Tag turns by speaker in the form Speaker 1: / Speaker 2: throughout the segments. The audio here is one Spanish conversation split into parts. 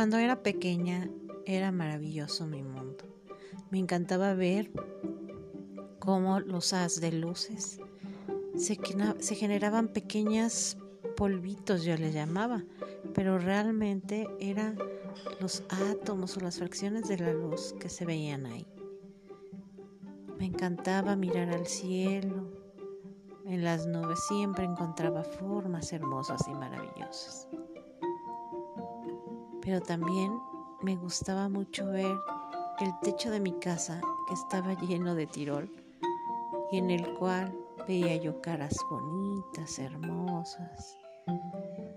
Speaker 1: Cuando era pequeña era maravilloso mi mundo. Me encantaba ver cómo los haz de luces se, generaban pequeñas polvitos, yo le llamaba, pero realmente eran los átomos o las fracciones de la luz que se veían ahí. Me encantaba mirar al cielo. En las nubes siempre encontraba formas hermosas y maravillosas. Pero también me gustaba mucho ver el techo de mi casa que estaba lleno de tirol y en el cual veía yo caras bonitas, hermosas,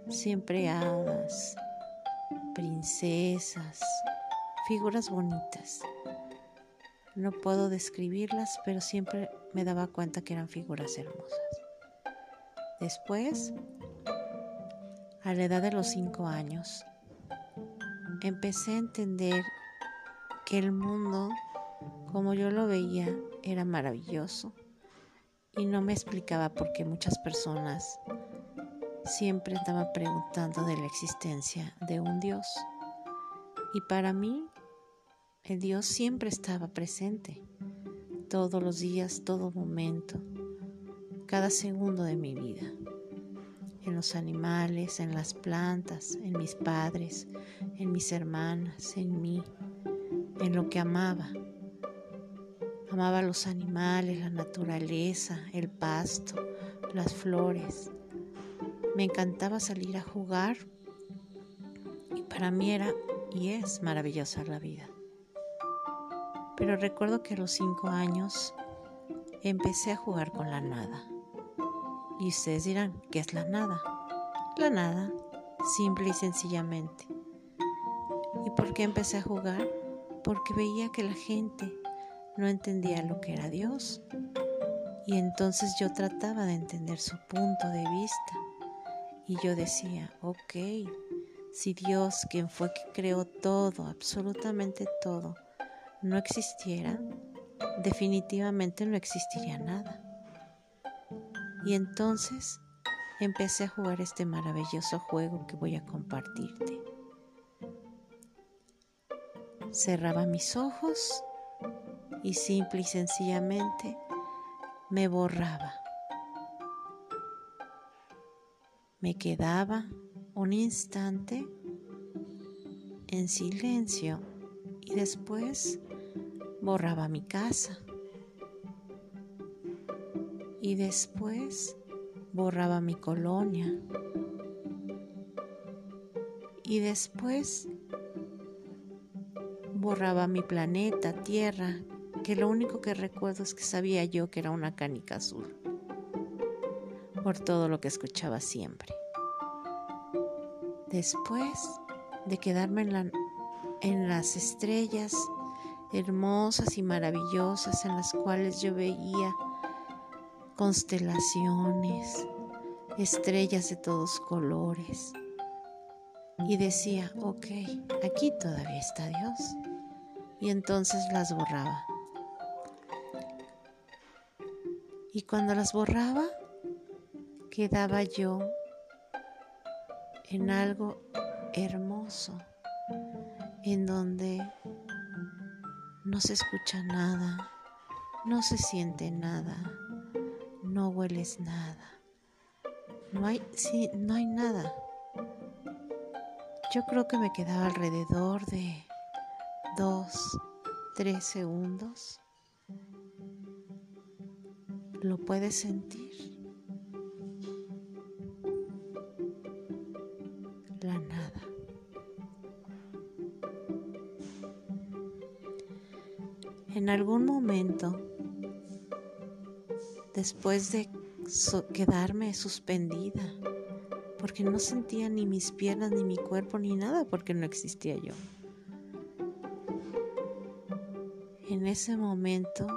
Speaker 1: siempre hadas, princesas, figuras bonitas. No puedo describirlas, pero siempre me daba cuenta que eran figuras hermosas. Después, a la edad de los cinco años, empecé a entender que el mundo, como yo lo veía, era maravilloso y no me explicaba por qué muchas personas siempre estaban preguntando de la existencia de un Dios. Y para mí, el Dios siempre estaba presente, todos los días, todo momento, cada segundo de mi vida en los animales, en las plantas, en mis padres, en mis hermanas, en mí, en lo que amaba. Amaba los animales, la naturaleza, el pasto, las flores. Me encantaba salir a jugar y para mí era y es maravillosa la vida. Pero recuerdo que a los cinco años empecé a jugar con la nada. Y ustedes dirán, ¿qué es la nada? La nada, simple y sencillamente. ¿Y por qué empecé a jugar? Porque veía que la gente no entendía lo que era Dios. Y entonces yo trataba de entender su punto de vista. Y yo decía, ok, si Dios, quien fue que creó todo, absolutamente todo, no existiera, definitivamente no existiría nada. Y entonces empecé a jugar este maravilloso juego que voy a compartirte. Cerraba mis ojos y simple y sencillamente me borraba. Me quedaba un instante en silencio y después borraba mi casa y después borraba mi colonia y después borraba mi planeta, Tierra, que lo único que recuerdo es que sabía yo que era una canica azul, por todo lo que escuchaba siempre. Después de quedarme en, en las estrellas hermosas y maravillosas en las cuales yo veía constelaciones, estrellas de todos colores. Y decía, ok, aquí todavía está Dios. Y entonces las borraba. Y cuando las borraba, quedaba yo en algo hermoso, en donde no se escucha nada, no se siente nada no hueles nada. No hay, sí, no hay nada. Yo creo que me quedaba alrededor de dos, tres segundos. ¿Lo puedes sentir? La nada. En algún momento después de quedarme suspendida, porque no sentía ni mis piernas, ni mi cuerpo, ni nada, porque no existía yo. En ese momento,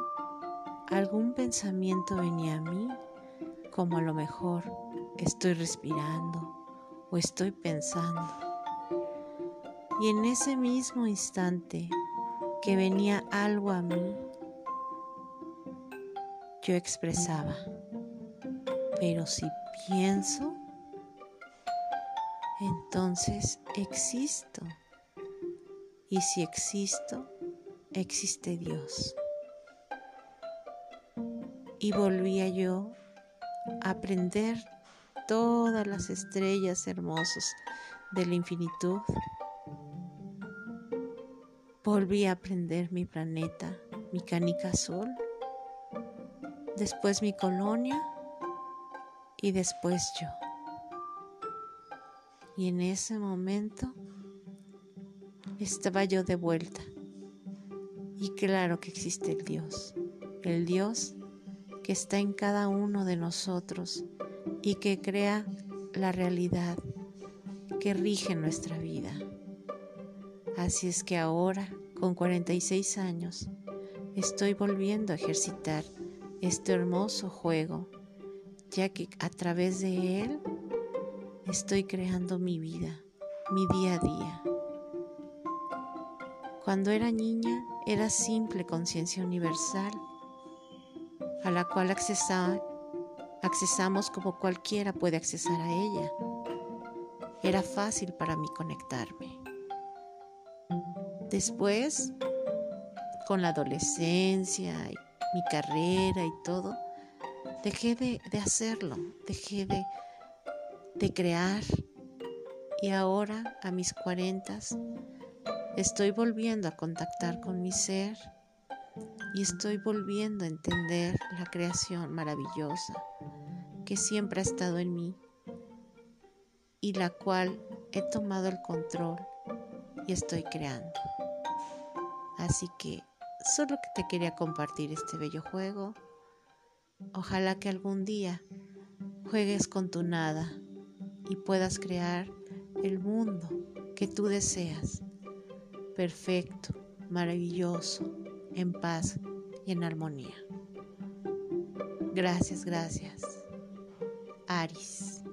Speaker 1: algún pensamiento venía a mí, como a lo mejor estoy respirando o estoy pensando. Y en ese mismo instante que venía algo a mí, yo expresaba. Pero si pienso, entonces existo. Y si existo, existe Dios. Y volvía yo a aprender todas las estrellas hermosas de la infinitud. Volví a aprender mi planeta, mi canica azul, después mi colonia y después yo. Y en ese momento estaba yo de vuelta. Y claro que existe el Dios, el Dios que está en cada uno de nosotros y que crea la realidad que rige nuestra vida. Así es que ahora, con 46 años, estoy volviendo a ejercitar este hermoso juego, ya que a través de él estoy creando mi vida, mi día a día. Cuando era niña era simple conciencia universal, a la cual accesamos como cualquiera puede accesar a ella. Era fácil para mí conectarme. Después, con la adolescencia, y mi carrera y todo, dejé de, hacerlo, dejé de, de crear y ahora a mis cuarentas estoy volviendo a contactar con mi ser y estoy volviendo a entender la creación maravillosa que siempre ha estado en mí y la cual he tomado el control y estoy creando. Así que solo que te quería compartir este bello juego. Ojalá que algún día juegues con tu nada y puedas crear el mundo que tú deseas. Perfecto, maravilloso, en paz y en armonía. Gracias, gracias. Aris.